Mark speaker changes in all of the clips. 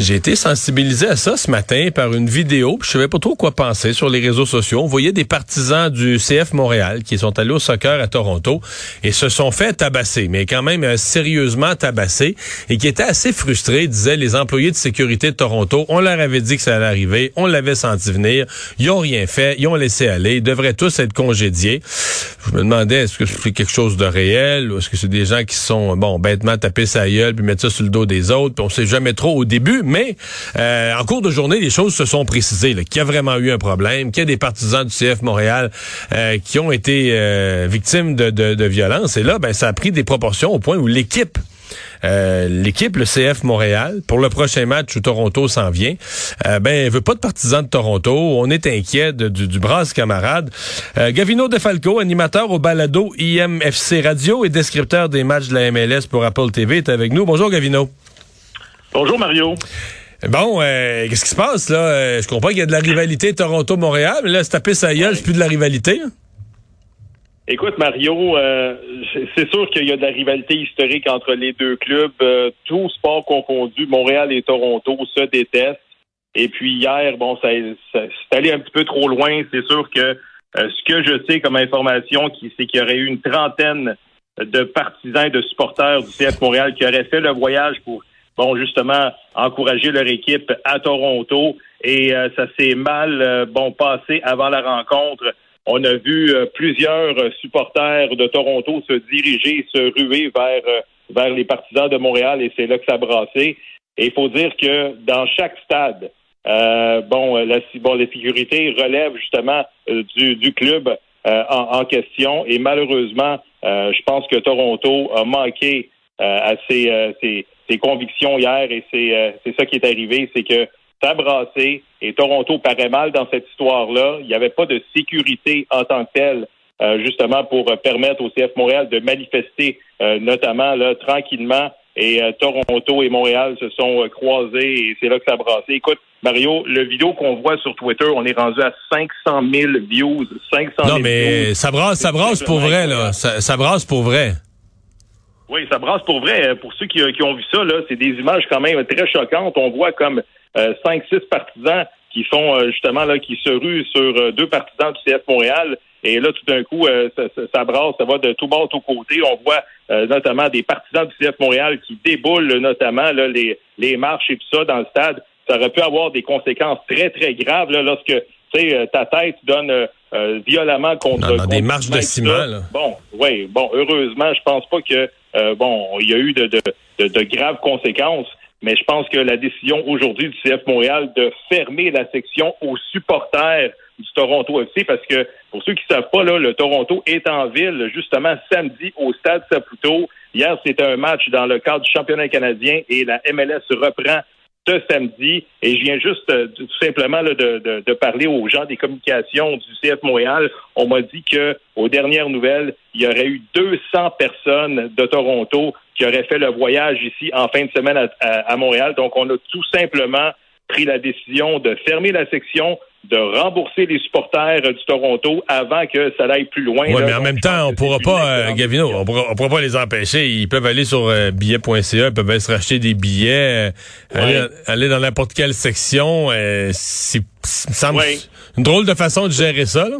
Speaker 1: J'ai été sensibilisé à ça ce matin par une vidéo. Je savais pas trop quoi penser sur les réseaux sociaux. On voyait des partisans du CF Montréal qui sont allés au soccer à Toronto et se sont fait tabasser, mais quand même euh, sérieusement tabasser et qui étaient assez frustrés, disaient les employés de sécurité de Toronto. On leur avait dit que ça allait arriver, on l'avait senti venir. Ils ont rien fait, ils ont laissé aller. Ils devraient tous être congédiés. Je me demandais est-ce que c'est quelque chose de réel ou est-ce que c'est des gens qui sont bon bêtement tapés sa gueule puis mettre ça sur le dos des autres? Puis on sait jamais trop au début mais euh, en cours de journée, les choses se sont précisées, qu'il y a vraiment eu un problème, qu'il y a des partisans du CF Montréal euh, qui ont été euh, victimes de, de, violence. Et là, ben, ça a pris des proportions au point où l'équipe l'équipe, le CF Montréal, pour le prochain match où Toronto s'en vient, ben, veut pas de partisans de Toronto. On est inquiet du, du brasse camarade. Gavino DeFalco, animateur au balado IMFC Radio et descripteur des matchs de la MLS pour Apple TV, est avec nous. Bonjour, Gavino.
Speaker 2: Bonjour Mario.
Speaker 1: Bon, euh, qu'est-ce qui se passe là? Euh, je comprends qu'il y a de la rivalité Toronto-Montréal, mais là, c'est taper sa gueule, c'est plus de la rivalité. Hein?
Speaker 2: Écoute, Mario, euh, c'est sûr qu'il y a de la rivalité historique entre les deux clubs. tout sport confondu, Montréal et Toronto se détestent. Et puis hier, bon, ça, c'est allé un petit peu trop loin. C'est sûr que ce que je sais comme information, c'est qu'il y aurait eu une trentaine de partisans et de supporters du CF Montréal qui auraient fait le voyage pour justement, encourager leur équipe à Toronto. Et euh, ça s'est mal, euh, bon, passé avant la rencontre. On a vu euh, plusieurs supporters de Toronto se diriger, se ruer vers, vers les partisans de Montréal et c'est là que ça brassé. Et il faut dire que dans chaque stade, bon, la, bon, sécurité relève justement du, du club en, question. Et malheureusement, je pense que Toronto a manqué à ses, ses, ses convictions hier et euh, c'est ça qui est arrivé, c'est que ça brassé et Toronto paraît mal dans cette histoire-là. Il n'y avait pas de sécurité en tant que telle, euh, justement pour permettre au CF Montréal de manifester, euh, notamment là, tranquillement. Et Toronto et Montréal se sont croisés et c'est là que ça a brassé. Écoute, Mario, le vidéo qu'on voit sur Twitter, on est rendu à 500 000 views. 500 000
Speaker 1: non, mais ça brasse, ça brasse pour vrai, là. ça brasse pour vrai.
Speaker 2: Oui, ça brasse pour vrai. Euh, pour ceux qui, euh, qui ont vu ça, là, c'est des images quand même très choquantes. On voit comme euh, cinq, six partisans qui font justement là, qui se ruent sur deux partisans du CF Montréal. Et là, tout d'un coup, ça, ça, brasse, ça va de tout bord, tout côté. On voit notamment des partisans du CF Montréal qui déboulent notamment là, les, les marches et tout ça dans le stade. Ça aurait pu avoir des conséquences très, très graves là, lorsque ta tête donne violemment contre,
Speaker 1: des marches de ciment.
Speaker 2: Bon, oui, bon, heureusement, je pense pas que euh, bon, il y a eu de, de, de, graves conséquences, mais je pense que la décision aujourd'hui du CF Montréal de fermer la section aux supporters du Toronto FC, parce que pour ceux qui ne savent pas, là, le Toronto est en ville justement samedi au Stade Saputo. Hier, c'était un match dans le cadre du championnat canadien et la MLS reprend ce samedi. Et je viens juste euh, tout simplement de, de, de, parler aux gens des communications du CF Montréal. On m'a dit que aux dernières nouvelles, il y aurait eu 200 personnes de Toronto qui auraient fait le voyage ici en fin de semaine à, à Montréal. Donc, on a tout simplement pris la décision de fermer la section, de rembourser les supporters du Toronto avant que ça aille plus loin.
Speaker 1: Oui, mais en même temps, on pourra pas, euh, Gavino, on pourra, pourra, pas les empêcher. Ils peuvent aller sur euh, billet.ca, ils peuvent se racheter des billets, euh, aller, dans n'importe quelle section. c'est, semble une drôle de façon de gérer ça. Là.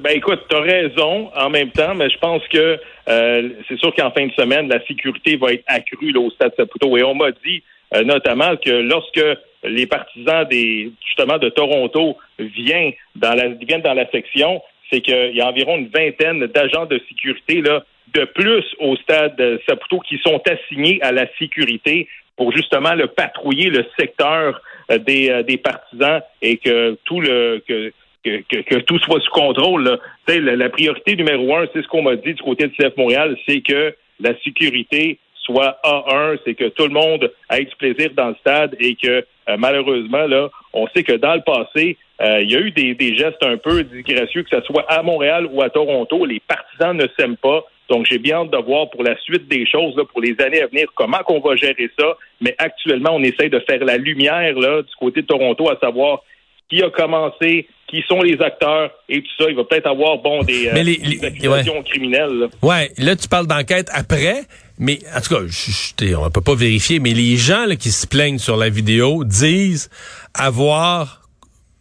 Speaker 2: Ben écoute, tu as raison en même temps, mais je pense que c'est sûr qu'en fin de semaine, la sécurité va être accrue là, au Stade Saputo. Et on m'a dit notamment que lorsque les partisans des justement de Toronto viennent dans la viennent dans la section, c'est qu'il y a environ une vingtaine d'agents de sécurité là de plus au stade Saputo qui sont assignés à la sécurité pour justement le patrouiller le secteur euh, des, euh, des partisans et que tout le que que, que, tout soit sous contrôle. La, la, priorité numéro un, c'est ce qu'on m'a dit du côté de CF Montréal, c'est que la sécurité soit A1, c'est que tout le monde ait du plaisir dans le stade et que euh, malheureusement, là, on sait que dans le passé, euh, il y a eu des, gestes un peu disgracieux, que ce soit à Montréal ou à Toronto. Les partisans ne s'aiment pas. Donc, j'ai bien hâte de voir pour la suite des choses, là, pour les années à venir, comment qu'on va gérer ça. Mais actuellement, on essaye de faire la lumière là, du côté de Toronto, à savoir qui a commencé, qui sont les acteurs et tout ça. Il va peut-être avoir, bon, des,
Speaker 1: mais les,
Speaker 2: accusations criminelles. Là.
Speaker 1: Ouais, là, tu parles d'enquête après, mais en tout cas, je, on peut pas vérifier, mais les gens là, qui se plaignent sur la vidéo disent avoir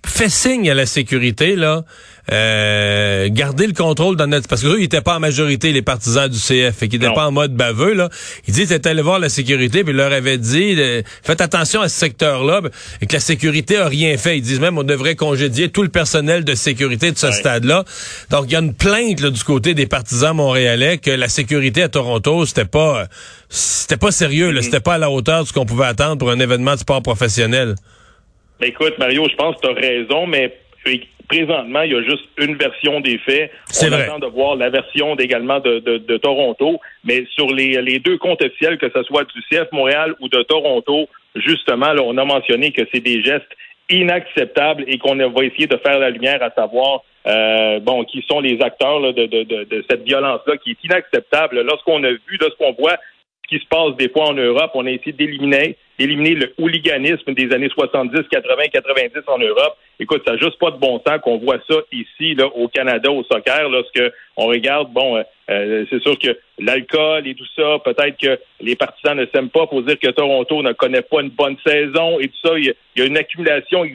Speaker 1: fait signe à la sécurité, là, euh, garder le contrôle dans notre... Parce que eux, ils n'étaient pas en majorité, les partisans du CF, et qu'ils n'étaient pas en mode baveux, là. Ils disent qu'ils allé voir la sécurité, puis ils leur avaient dit, euh, faites attention à ce secteur-là, et que la sécurité a rien fait. Ils disent même, on devrait congédier tout le personnel de sécurité de ce stade-là. Donc, il y a une plainte là, du côté des partisans montréalais que la sécurité à Toronto, c'était pas... C'était pas sérieux, là. Mm-hmm. C'était pas à la hauteur de ce qu'on pouvait attendre pour un événement de sport professionnel.
Speaker 2: Ben, écoute, Mario, je pense que tu as raison, mais présentement, il y a juste une version des faits.
Speaker 1: On vrai.
Speaker 2: attend de voir la version également de, de, Toronto, mais sur les, les deux comptes officiels, que ce soit du CF Montréal ou de Toronto, justement, là, on a mentionné que c'est des gestes inacceptables et qu'on va essayer de faire la lumière à savoir euh, bon qui sont les acteurs de, de, de, cette violence-là qui est inacceptable. Lorsqu'on a vu, lorsqu'on voit ce qui se passe des fois en Europe, on a essayé d'éliminer éliminer le hooliganisme des années 70, 80, 90 en Europe. Écoute, ça n'a juste pas de bon sens qu'on voit ça ici, là, au Canada, au soccer, lorsque on regarde, bon, euh, euh, c'est sûr que l'alcool et tout ça, peut-être que les partisans ne s'aiment pas pour dire que Toronto ne connaît pas une bonne saison et tout ça. Il y a, une accumulation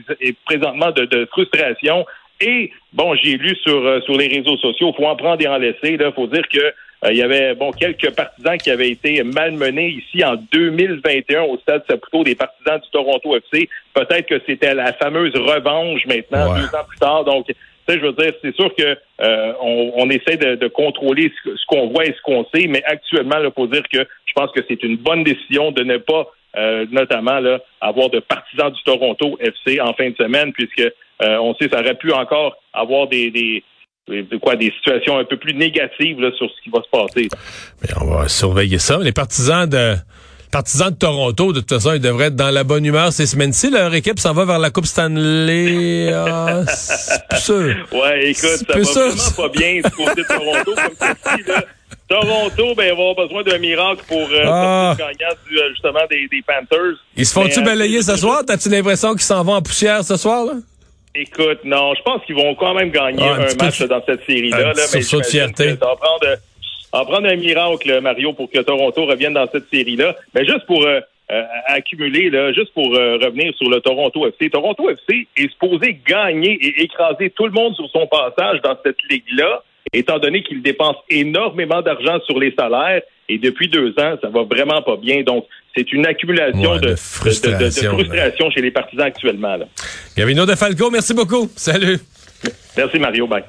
Speaker 2: présentement de, frustration. Et bon, j'ai lu sur euh, sur les réseaux sociaux, faut en prendre et en laisser. Il faut dire que euh, il y avait bon quelques partisans qui avaient été malmenés ici en 2021 au stade Saputo des partisans du Toronto FC. Peut-être que c'était la fameuse revanche maintenant, deux ans plus tard. Donc, je veux dire, c'est sûr que euh, on, essaie de, contrôler ce, qu'on voit et ce qu'on sait, mais actuellement, il faut dire que je pense que c'est une bonne décision de ne pas, euh, notamment, là, avoir de partisans du Toronto FC en fin de semaine, puisque on sait ça aurait pu encore avoir des de quoi des situations un peu plus négatives là, sur ce qui va se passer.
Speaker 1: Mais on va surveiller ça. Les partisans de partisans de Toronto, de toute façon, ils devraient être dans la bonne humeur ces semaines-ci. Leur équipe s'en va vers la Coupe Stanley. Ah, c'est sûr.
Speaker 2: Ouais, écoute, ça va vraiment pas bien du côté de Toronto. Comme là. Toronto, ben, va avoir besoin d'un miracle pour euh, ah. gagnant du, euh, justement des, des, Panthers.
Speaker 1: Ils se font-tu euh, balayer ce soir? T'as-tu l'impression qu'ils s'en vont en poussière ce soir? Là?
Speaker 2: Écoute, non, je pense qu'ils vont quand même gagner ah, un, match dans cette série-là. Là,
Speaker 1: mais ça
Speaker 2: va prendre, prendre un miracle, Mario, pour que Toronto revienne dans cette série-là. Mais juste pour euh, euh, accumuler, là, juste pour euh, revenir sur le Toronto FC. Toronto FC est supposé gagner et écraser tout le monde sur son passage dans cette ligue-là, étant donné qu'il dépense énormément d'argent sur les salaires. Et depuis deux ans, ça va vraiment pas bien. Donc, c'est une accumulation de, frustration, chez les partisans actuellement. Là.
Speaker 1: Gavino De Falco, merci beaucoup. Salut.
Speaker 2: Merci Mario. Bye.